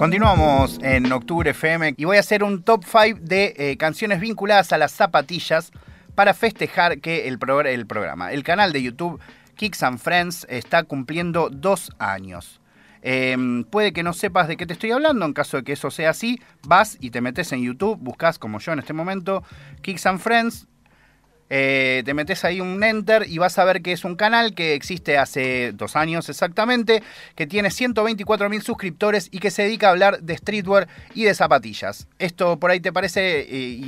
Continuamos en Octubre FM y voy a hacer un top 5 de eh, canciones vinculadas a las zapatillas para festejar que el, programa, el canal de YouTube Kicks and Friends está cumpliendo dos años. Em, puede que no sepas de qué te estoy hablando, en caso de que eso sea así, vas y te metes en YouTube, buscas como yo en este momento, Kicks and Friends, eh, te metes ahí un enter y vas a ver que es un canal que existe hace dos años exactamente, que tiene 124 mil suscriptores y que se dedica a hablar de streetwear y de zapatillas. ¿Esto por ahí te parece eh,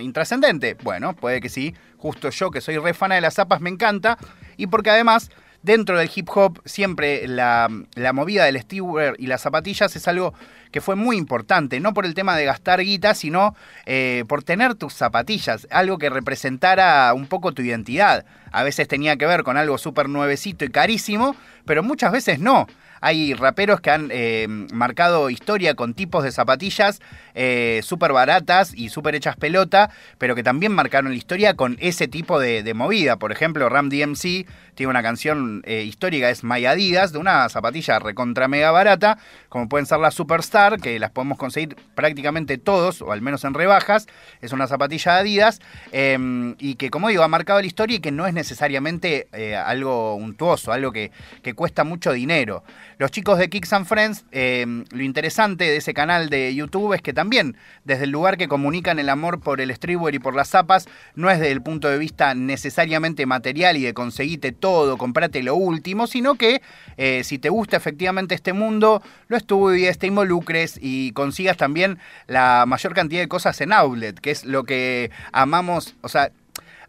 intrascendente? Bueno, puede que sí. Justo yo, que soy re fana de las zapas, me encanta. Y porque además dentro del hip hop siempre la, movida del streetwear y las zapatillas es algo que fue muy importante, no por el tema de gastar guita, sino eh, por tener tus zapatillas, algo que representara un poco tu identidad. A veces tenía que ver con algo súper nuevecito y carísimo, pero muchas veces no. Hay raperos que han eh, marcado historia con tipos de zapatillas eh, súper baratas y súper hechas pelota, pero que también marcaron la historia con ese tipo de, movida. Por ejemplo, Ram DMC tiene una canción eh, histórica, es My Adidas, de una zapatilla recontra mega barata, como pueden ser las Superstar, que las podemos conseguir prácticamente todos, o al menos en rebajas. Es una zapatilla Adidas, em, y que, como digo, ha marcado la historia y que no es necesariamente algo untuoso, algo que cuesta mucho dinero. Los chicos de Kicks and Friends, eh, lo interesante de ese canal de YouTube es que también, desde el lugar que comunican el amor por el streetwear y por las zapas, no es desde el punto de vista necesariamente material y de conseguirte todo, comprate lo último, sino que eh, si te gusta efectivamente este mundo, lo estudies, te involucres y consigas también la mayor cantidad de cosas en outlet, que es lo que amamos, o sea,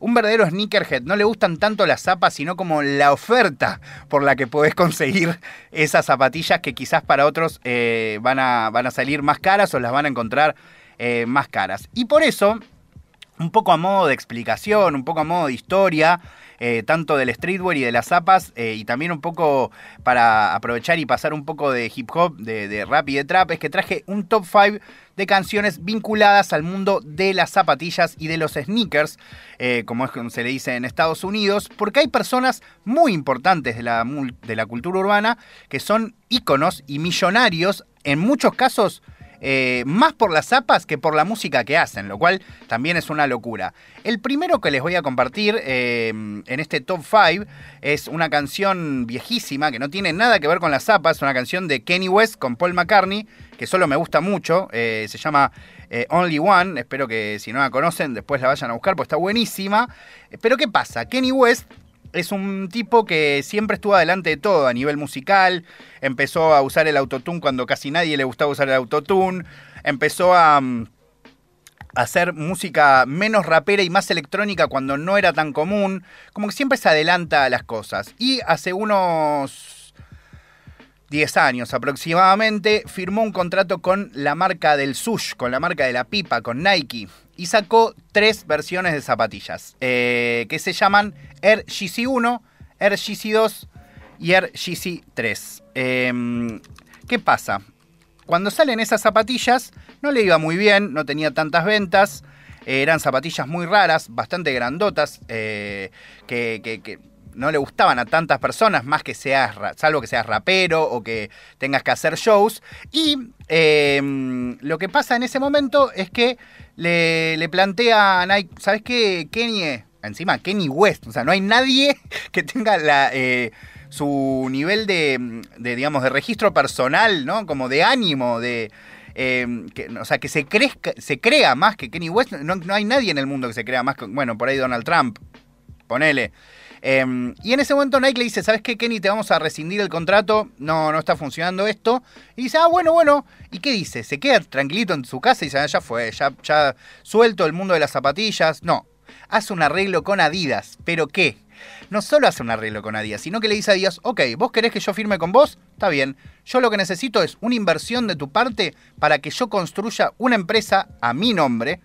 un verdadero sneakerhead no le gustan tanto las zapas, sino como la oferta por la que podés conseguir esas zapatillas que quizás para otros eh, van, a, van a salir más caras o las van a encontrar eh, más caras. Y por eso, un poco a modo de explicación, un poco a modo de historia, eh, tanto del streetwear y de las zapas, y también un poco para aprovechar y pasar un poco de hip hop, de, de rap y de trap, es que traje un top 5 de canciones vinculadas al mundo de las zapatillas y de los sneakers, eh, como es como se le dice en Estados Unidos, porque hay personas muy importantes de la, de la cultura urbana que son íconos y millonarios, en muchos casos eh, más por las zapas que por la música que hacen, lo cual también es una locura. El primero que les voy a compartir eh, en este top 5 es una canción viejísima que no tiene nada que ver con las zapas, una canción de Kenny West con Paul McCartney, que solo me gusta mucho, eh, se llama Only One, espero que si no la conocen después la vayan a buscar, pues está buenísima. Pero ¿qué pasa? Kenny West es un tipo que siempre estuvo adelante de todo a nivel musical. Empezó a usar el autotune cuando casi nadie le gustaba usar el autotune. Empezó a, mm, hacer música menos rapera y más electrónica cuando no era tan común. Como que siempre se adelanta a las cosas. Y hace unos 10 años aproximadamente firmó un contrato con la marca del sush, con la marca de la pipa, con Nike y sacó tres versiones de zapatillas eh, que se llaman Air GC 1, Air GC 2 y Air GC 3. Em, ¿Qué pasa? Cuando salen esas zapatillas no le iba muy bien, no tenía tantas ventas, eran zapatillas muy raras, bastante grandotas, eh, que, no le gustaban a tantas personas, más que seas, salvo que seas rapero o que tengas que hacer shows. Y em, lo que pasa en ese momento es que le, plantea a Nike, ¿sabes qué? Kenny, encima Kenny West, o sea, no hay nadie que tenga eh, su nivel de, digamos, de registro personal, ¿no? Como de ánimo, de... Eh, que, o sea, que se, crezca, se crea más que Kenny West. No, no, hay nadie en el mundo que se crea más que, bueno, por ahí Donald Trump, ponele. Em, y en ese momento Nike le dice, ¿sabes qué, Kenny? Te vamos a rescindir el contrato, no, no está funcionando esto. Y dice, ah, bueno, bueno. ¿Y qué dice? ¿Se queda tranquilito en su casa y dice, ah, ya fue, ya, ya suelto el mundo de las zapatillas? No, hace un arreglo con Adidas. ¿Pero qué? No solo hace un arreglo con Adidas, sino que le dice a Adidas, ok, vos querés que yo firme con vos, está bien. Yo lo que necesito es una inversión de tu parte para que yo construya una empresa a mi nombre,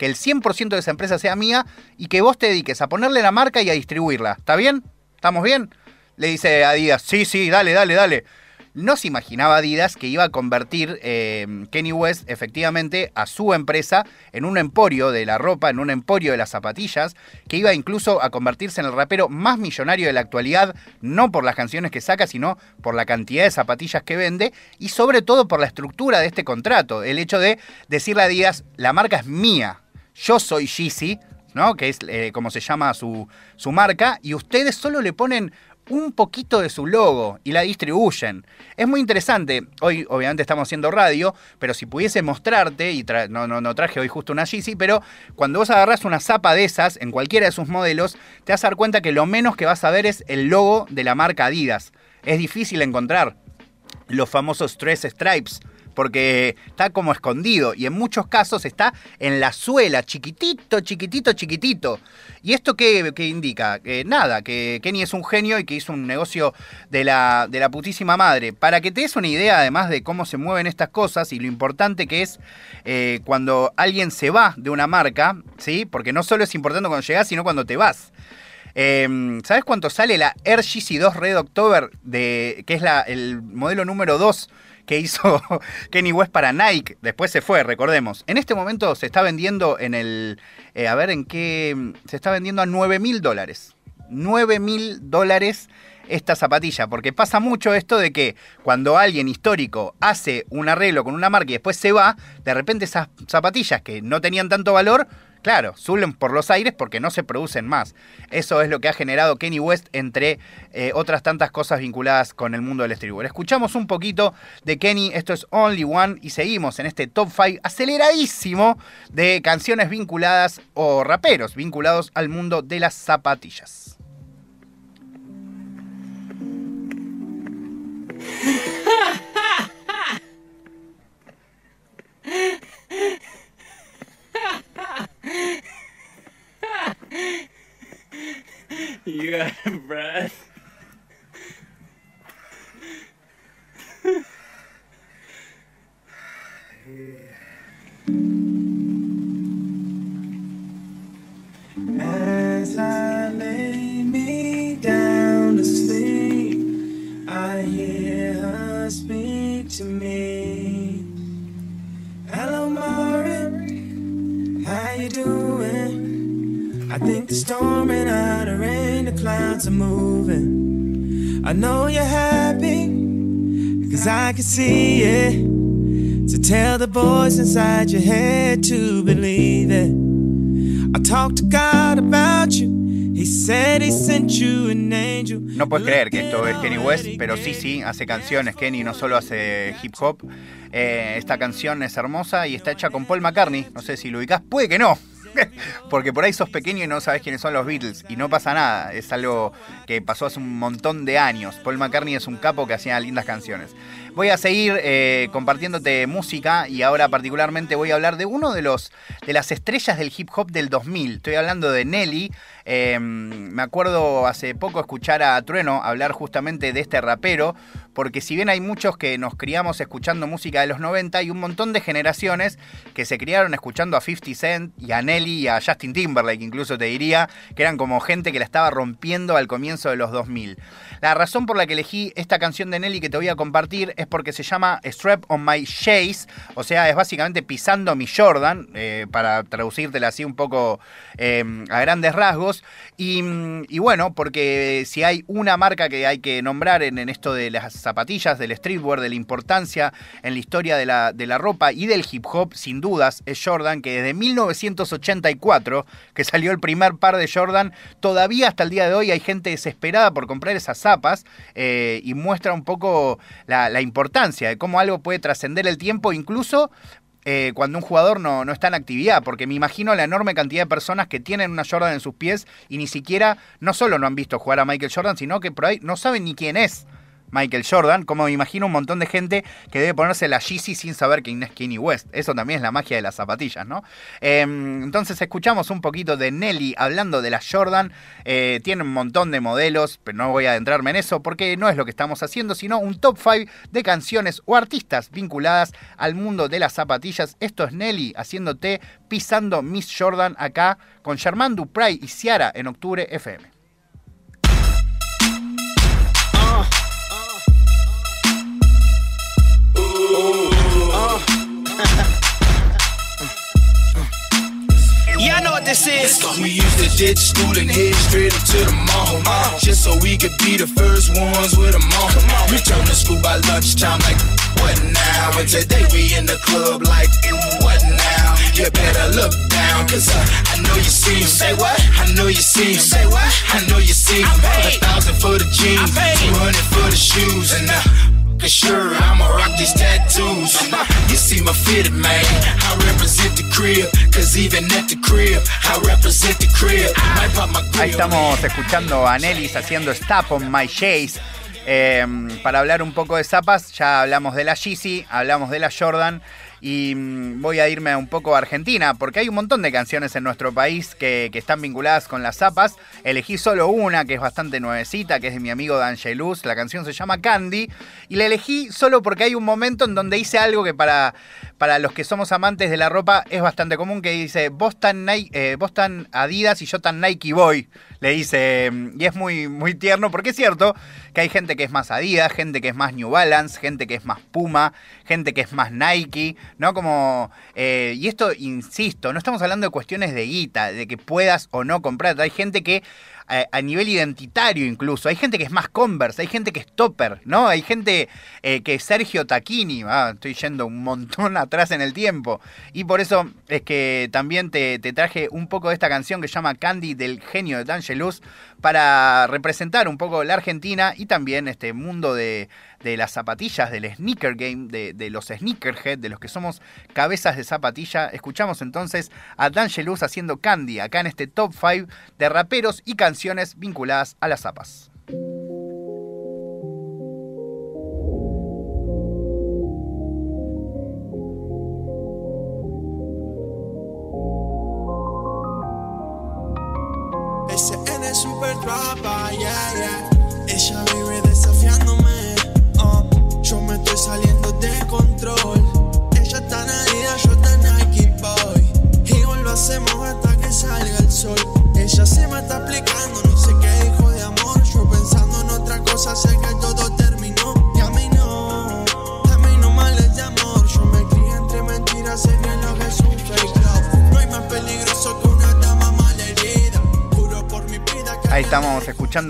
que el 100% de esa empresa sea mía y que vos te dediques a ponerle la marca y a distribuirla. ¿Está bien? ¿Estamos bien? Le dice Adidas, sí, sí, dale, dale, dale. no se imaginaba Adidas que iba a convertir eh, Kenny West efectivamente a su empresa en un emporio de la ropa, en un emporio de las zapatillas, que iba incluso a convertirse en el rapero más millonario de la actualidad, no por las canciones que saca, sino por la cantidad de zapatillas que vende y sobre todo por la estructura de este contrato, el hecho de decirle a Adidas, la marca es mía, yo soy Yeezy, ¿no? que es eh, como se llama su, su marca, y ustedes solo le ponen un poquito de su logo y la distribuyen. Es muy interesante. Hoy, obviamente, estamos haciendo radio, pero si pudiese mostrarte, y no, no, no, traje hoy justo una Yeezy, pero cuando vos agarras una zapa de esas en cualquiera de sus modelos, te vas a dar cuenta que lo menos que vas a ver es el logo de la marca Adidas. Es difícil encontrar los famosos tres stripes porque está como escondido y en muchos casos está en la suela, chiquitito, chiquitito, chiquitito. ¿Y esto qué, indica? Que nada, que Kenny es un genio y que hizo un negocio de la, de la putísima madre. Para que te des una idea además de cómo se mueven estas cosas y lo importante que es eh, cuando alguien se va de una marca, ¿sí? Porque no solo es importante cuando llegas, sino cuando te vas. Em, ¿Sabes cuánto sale la Air 2 Red October, de, que es el modelo número 2 que hizo Kenny West para Nike. Después se fue, recordemos. En este momento se está vendiendo en el. Eh, a ver en qué. Se está vendiendo a 9 mil dólares. 9 mil dólares esta zapatilla, porque pasa mucho esto de que cuando alguien histórico hace un arreglo con una marca y después se va, de repente esas zapatillas que no tenían tanto valor Claro, suben por los aires porque no se producen más. Eso es lo que ha generado Kenny West, entre eh, otras tantas cosas vinculadas con el mundo del streetwear. Escuchamos un poquito de Kenny, esto es Only One, y seguimos en este top 5 aceleradísimo de canciones vinculadas o raperos vinculados al mundo de las zapatillas. got. As I lay me down to sleep, I hear her speak to me. Hello, Maureen, how you doing? I think the storm and out of rain, the clouds are moving. I know you're happy, cause I can see it. So tell the voice inside your head to believe it. I talked to God about you. He said he sent you an angel. No puedes creer que esto es Kenny West, pero sí, sí, hace canciones. Kenny no solo hace hip hop. Eh, esta canción es hermosa y está hecha con Paul McCartney. No sé si lo ubicás, puede que no. Porque por ahí sos pequeño y no sabes quiénes son los Beatles. Y no pasa nada. Es algo que pasó hace un montón de años. Paul McCartney es un capo que hacía lindas canciones. Voy a seguir eh, compartiéndote música y ahora particularmente voy a hablar de uno de los de las estrellas del hip hop del 2000. Estoy hablando de Nelly. Em, me acuerdo hace poco escuchar a Trueno hablar justamente de este rapero, porque si bien hay muchos que nos criamos escuchando música de los 90, hay un montón de generaciones que se criaron escuchando a 50 Cent y a Nelly y a Justin Timberlake, incluso te diría, que eran como gente que la estaba rompiendo al comienzo de los 2000. La razón por la que elegí esta canción de Nelly que te voy a compartir es porque se llama Strap on My Chase, o sea, es básicamente pisando mi Jordan, eh, para traducírtela así un poco eh, a grandes rasgos. Y, bueno, porque si hay una marca que hay que nombrar en, esto de las zapatillas, del streetwear, de la importancia en la historia de la, de la ropa y del hip hop, sin dudas, es Jordan, que desde 1984, que salió el primer par de Jordan, todavía hasta el día de hoy hay gente desesperada por comprar esas eh, y muestra un poco la, importancia de cómo algo puede trascender el tiempo, incluso eh, cuando un jugador no, no, está en actividad, porque me imagino la enorme cantidad de personas que tienen una Jordan en sus pies y ni siquiera, no solo no han visto jugar a Michael Jordan, sino que por ahí no saben ni quién es. Michael Jordan, como me imagino un montón de gente que debe ponerse la Yeezy sin saber quién es Kanye West. Eso también es la magia de las zapatillas, ¿no? Em, entonces escuchamos un poquito de Nelly hablando de la Jordan. Eh, tiene un montón de modelos, pero no voy a adentrarme en eso porque no es lo que estamos haciendo, sino un top 5 de canciones o artistas vinculadas al mundo de las zapatillas. Esto es Nelly haciéndote pisando Miss Jordan acá con Germán Dupray y Ciara en octubre FM. Y'all know what this is. We used to ditch school and head straight up to the mall. Uh, just so we could be the first ones with them on. We turn to school by lunchtime like, what now? And today we in the club like, what now? You better look down, cause uh, I know you see him. Say what? I know you see him. Say what? I know you see him. A thousand for the jeans, two hundred for the shoes, and uh, Sure, I'ma rock these tattoos. You see my fitted man. I represent the crib, cause even at the crib, I represent the crib. I pop my Ahí estamos escuchando a Nelis haciendo Stop on My Chase. Eh, para hablar un poco de zapas, ya hablamos de la Yeezy, hablamos de la Jordan y mm, voy a irme un poco a Argentina, porque hay un montón de canciones en nuestro país que, están vinculadas con las zapas. Elegí solo una que es bastante nuevecita, que es de mi amigo D'Angelus. La canción se llama Candy. Y la elegí solo porque hay un momento en donde hice algo que para, para los que somos amantes de la ropa es bastante común, que dice, vos tan, eh, vos tan Adidas y yo tan Nike Boy. Le dice, y es muy, muy tierno, porque es cierto que hay gente que es más Adidas, gente que es más New Balance, gente que es más Puma, gente que es más Nike, ¿no? Como, eh, y esto, insisto, no estamos hablando de cuestiones de guita, de que puedas o no comprar. Hay gente que a, nivel identitario incluso. Hay gente que es más Converse, hay gente que es Topper, ¿no? Hay gente eh, que es Sergio Tacchini, ah, estoy yendo un montón atrás en el tiempo. Y por eso es que también te, traje un poco de esta canción que se llama Candy del genio de D'Angelus para representar un poco la Argentina y también este mundo de, las zapatillas, del sneaker game, de, los sneakerhead, de los que somos cabezas de zapatilla. Escuchamos entonces a D'Angelus haciendo Candy acá en este top 5 de raperos y canciones vinculadas a las zapas. super trapa, yeah, yeah. Ella vive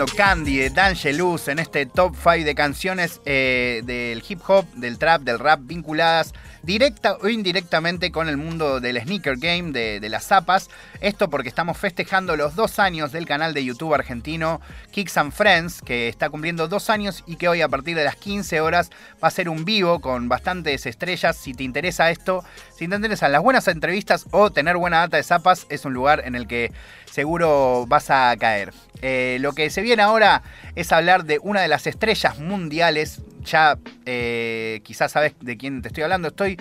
Candy de D'Angelus en este top 5 de canciones eh, del hip hop, del trap, del rap vinculadas directa o indirectamente con el mundo del sneaker game, de, las zapas. Esto porque estamos festejando los dos años del canal de YouTube argentino Kicks and Friends, que está cumpliendo dos años y que hoy a partir de las 15 horas va a ser un vivo con bastantes estrellas. Si te interesa esto, si te interesan las buenas entrevistas o tener buena data de zapas, es un lugar en el que seguro vas a caer. Eh, lo que se viene ahora es hablar de una de las estrellas mundiales. Ya eh, quizás sabes de quién te estoy hablando. Estoy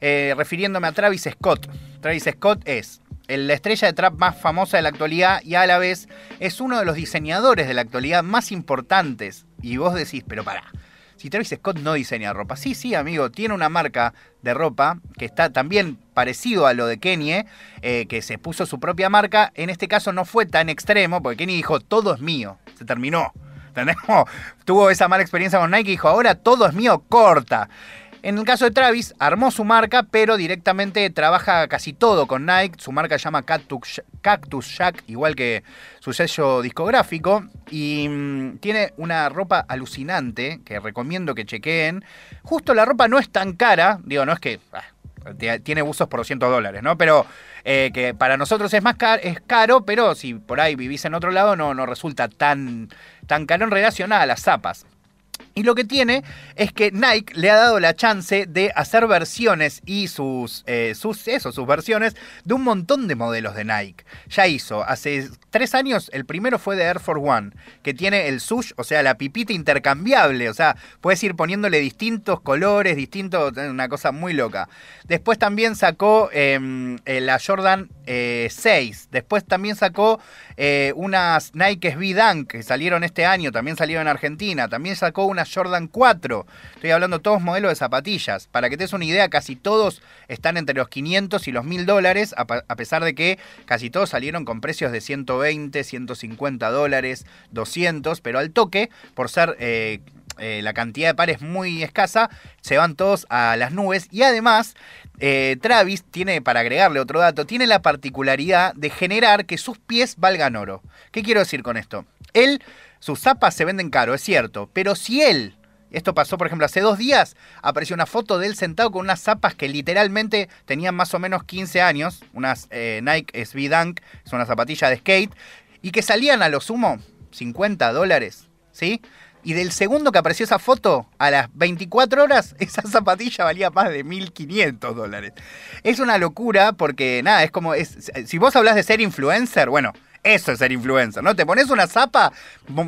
eh, refiriéndome a Travis Scott. Travis Scott es la estrella de trap más famosa de la actualidad y a la vez es uno de los diseñadores de la actualidad más importantes. Y vos decís, pero pará, si Travis Scott no diseña ropa. Sí, sí, amigo, tiene una marca de ropa que está también parecido a lo de Kenny, eh, que se puso su propia marca. En este caso no fue tan extremo, porque Kenny dijo, todo es mío, se terminó. Tuvo esa mala experiencia con Nike y dijo, ahora todo es mío, corta. En el caso de Travis, armó su marca, pero directamente trabaja casi todo con Nike. Su marca se llama Cactus, Jack, igual que su sello discográfico. Y mm, tiene una ropa alucinante que recomiendo que chequeen. Justo la ropa no es tan cara, digo, no es que ah, tiene usos por 200 dólares, ¿no? Pero eh, que para nosotros es más caro, es caro, pero si por ahí vivís en otro lado no, no resulta tan, tan caro en relación a las zapas. Y lo que tiene es que Nike le ha dado la chance de hacer versiones y sus, eh, sus, eso, sus versiones de un montón de modelos de Nike. Ya hizo, hace tres años, el primero fue de Air Force One, que tiene el sush, o sea, la pipita intercambiable. O sea, puedes ir poniéndole distintos colores, distintos, una cosa muy loca. Después también sacó em, eh, la Jordan 6. Eh, Después también sacó unas Nike SB Dunk que salieron este año, también salieron en Argentina. También sacó una Jordan 4. Estoy hablando todos modelos de zapatillas. Para que te des una idea, casi todos están entre los 500 y los 1000 dólares, a pesar de que casi todos salieron con precios de 120, 150 dólares, 200, pero al toque, por ser... Eh, eh, la cantidad de pares muy escasa, se van todos a las nubes y además eh, Travis tiene, para agregarle otro dato, tiene la particularidad de generar que sus pies valgan oro. ¿Qué quiero decir con esto? Él, sus zapas se venden caro, es cierto, pero si él esto pasó, por ejemplo, hace dos días apareció una foto de él sentado con unas zapas que literalmente tenían más o menos 15 años, unas eh, Nike SB Dunk, son una zapatilla de skate, y que salían a lo sumo 50 dólares, ¿sí? Y del segundo que apareció esa foto, a las 24 horas, esa zapatilla valía más de 1.500 dólares. Es una locura porque, nada, es como, es, si vos hablas de ser influencer, bueno, eso es ser influencer, ¿no? Te pones una zapa,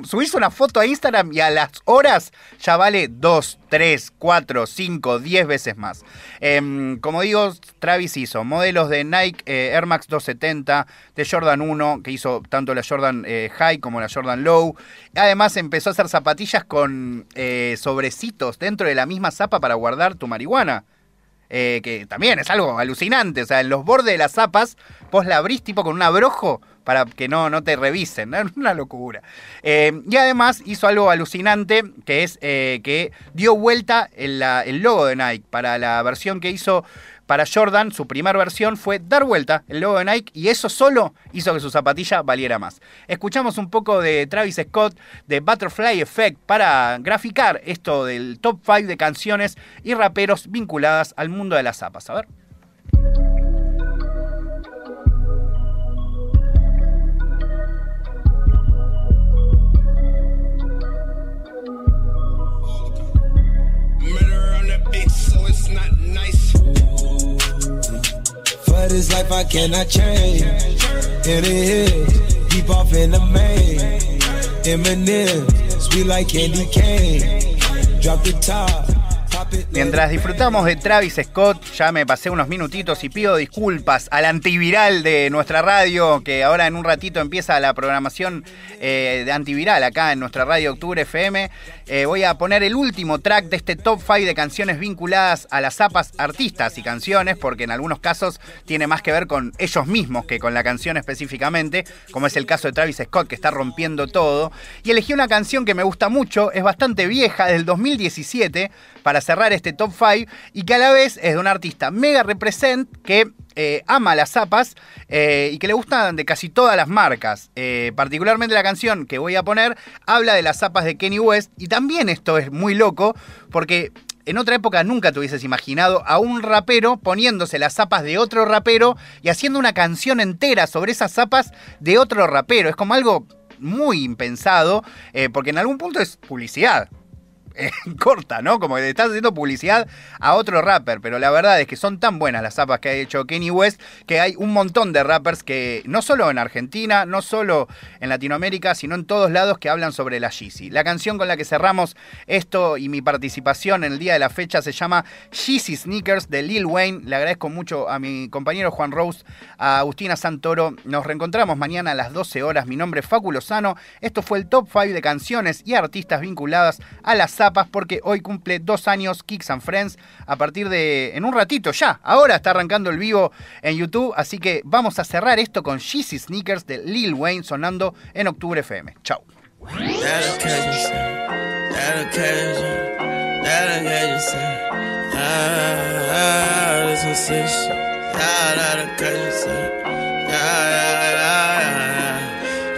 subís una foto a Instagram y a las horas ya vale 2, 3, 4, 5, 10 veces más. Em, como digo, Travis hizo modelos de Nike eh, Air Max 270, de Jordan 1, que hizo tanto la Jordan eh, High como la Jordan Low. Además empezó a hacer zapatillas con eh, sobrecitos dentro de la misma zapa para guardar tu marihuana. que también es algo alucinante. O sea, en los bordes de las zapas, vos la abrís tipo con un abrojo para que no, no te revisen. Es una locura. Eh, y además hizo algo alucinante, que es eh, que dio vuelta el, el logo de Nike para la versión que hizo para Jordan, su primera versión fue dar vuelta el logo de Nike y eso solo hizo que su zapatilla valiera más. Escuchamos un poco de Travis Scott de Butterfly Effect para graficar esto del top 5 de canciones y raperos vinculadas al mundo de las zapas. A ver. This life I cannot change. Deep off in the main. Eminem, sweet like candy cane. Drop the top. Mientras disfrutamos de Travis Scott, ya me pasé unos minutitos y pido disculpas al antiviral de nuestra radio, que ahora en un ratito empieza la programación eh, de antiviral acá en nuestra radio Octubre FM. Eh, voy a poner el último track de este top 5 de canciones vinculadas a las zapas artistas y canciones, porque en algunos casos tiene más que ver con ellos mismos que con la canción específicamente, como es el caso de Travis Scott, que está rompiendo todo. Y elegí una canción que me gusta mucho, es bastante vieja, del 2017, para cerrar este top 5 y que a la vez es de un artista mega represent que eh, ama las zapas eh, y que le gustan de casi todas las marcas. Eh, particularmente la canción que voy a poner habla de las zapas de Kenny West y también esto es muy loco porque en otra época nunca te hubieses imaginado a un rapero poniéndose las zapas de otro rapero y haciendo una canción entera sobre esas zapas de otro rapero. Es como algo muy impensado porque en algún punto es publicidad. corta, ¿no? Como que estás haciendo publicidad a otro rapper, pero la verdad es que son tan buenas las zapas que ha hecho Kenny West que hay un montón de rappers que no solo en Argentina, no solo en Latinoamérica, sino en todos lados que hablan sobre la Yeezy. La canción con la que cerramos esto y mi participación en el día de la fecha se llama Yeezy Sneakers de Lil Wayne. Le agradezco mucho a mi compañero Juan Rose, a Agustina Santoro. Nos reencontramos mañana a las 12 horas. Mi nombre es Facu Lozano. Esto fue el top 5 de canciones y artistas vinculadas a porque hoy cumple dos años Kicks and Friends a partir de en un ratito ya. Ahora está arrancando el vivo en YouTube, así que vamos a cerrar esto con Yeezy Sneakers de Lil Wayne sonando en Octubre FM. Chau.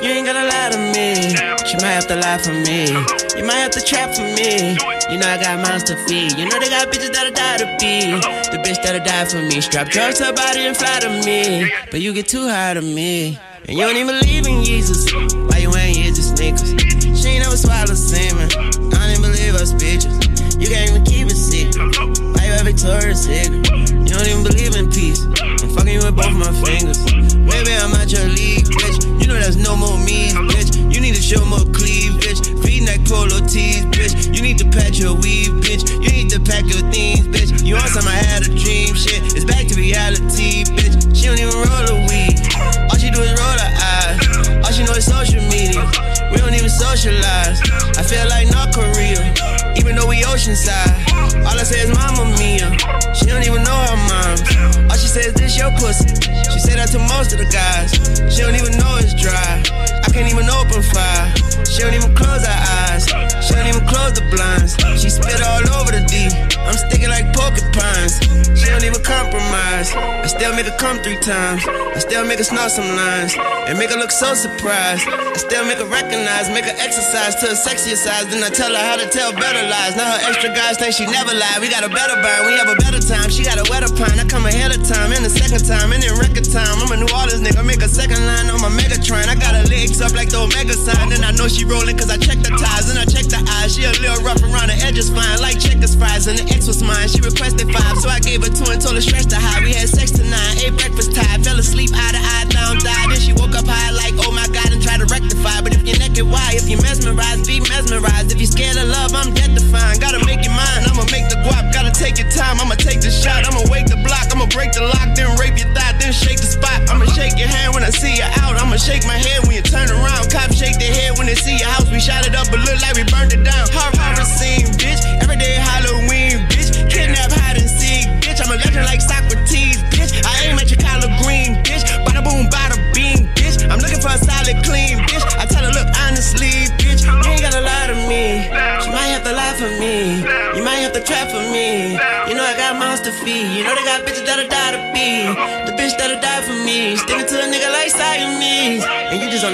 You ain't gotta lie to me. But you might have to lie for me. You might have to trap for me. You know I got mouths to feed. You know they got bitches that'll die to be. The bitch that'll die for me. Strap drugs to her body and fly to me. But you get too high to me. And you don't even believe in Jesus. Why you wearing Jesus sneakers? She ain't never swallowed semen. I don't even believe us bitches. You can't even keep it secret. Why you have Victoria's Secret? You don't even believe in peace. I'm fucking you with both my fingers. Maybe I'm at your league, bitch. Know there's no more me, bitch. You need to show more cleavage. Bitch. Feeding that Colo tease, bitch. You need to patch your weave, bitch. You need to pack your things, bitch. You want some I had a dream, shit. It's back to reality, bitch. She don't even roll a weed. All she do is roll her eyes. All she know is social media. Make her come three times. I still make her snort some lines. And make her look so surprised. I still make her recognize, make her exercise to a sexier size. Then I tell her how to tell better lies. Now her extra guys think she never lied. We got a better burn, we have a better time. She got a wetter pine. I come ahead of time, in the second time, and in record time. I'm a New Orleans nigga, make a second line on my Megatron. I got her legs up like the Omega sign. Then I know she rolling cause I check the ties and I check the eyes. She a little rough around the edges, fine, like checkers fries. And the X was mine. She requested five, so I gave her two and told her stretch the high. We had sex tonight, ate breakfast time, fell asleep eye to eye, down, died. Then she woke up high like, oh my god, and tried to rectify. But if you're naked, why? If you mesmerized, be mesmerized. If you scared of love, I'm dead to find. Gotta make it mine, I'ma make the guap. Gotta take your time, I'ma take the shot. I'ma wake the block, I'ma break the lock, then rape your thigh, then shake the spot. I'ma shake your hand when I see you out. I'ma shake my head when you turn around. Cops shake their head when they see your house. We shot it up, but look like we burned it down. Horror scene, bitch. Every day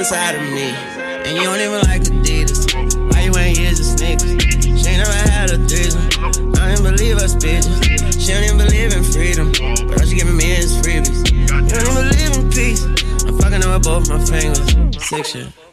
on the side of me. And you don't even like Adidas. Why you ain't of sneakers? She ain't never had a threesome. I don't even believe us bitches. She don't even believe in freedom. But all she giving me is freebies. You don't even believe in peace. I'm fucking with both my fingers. Sick shit.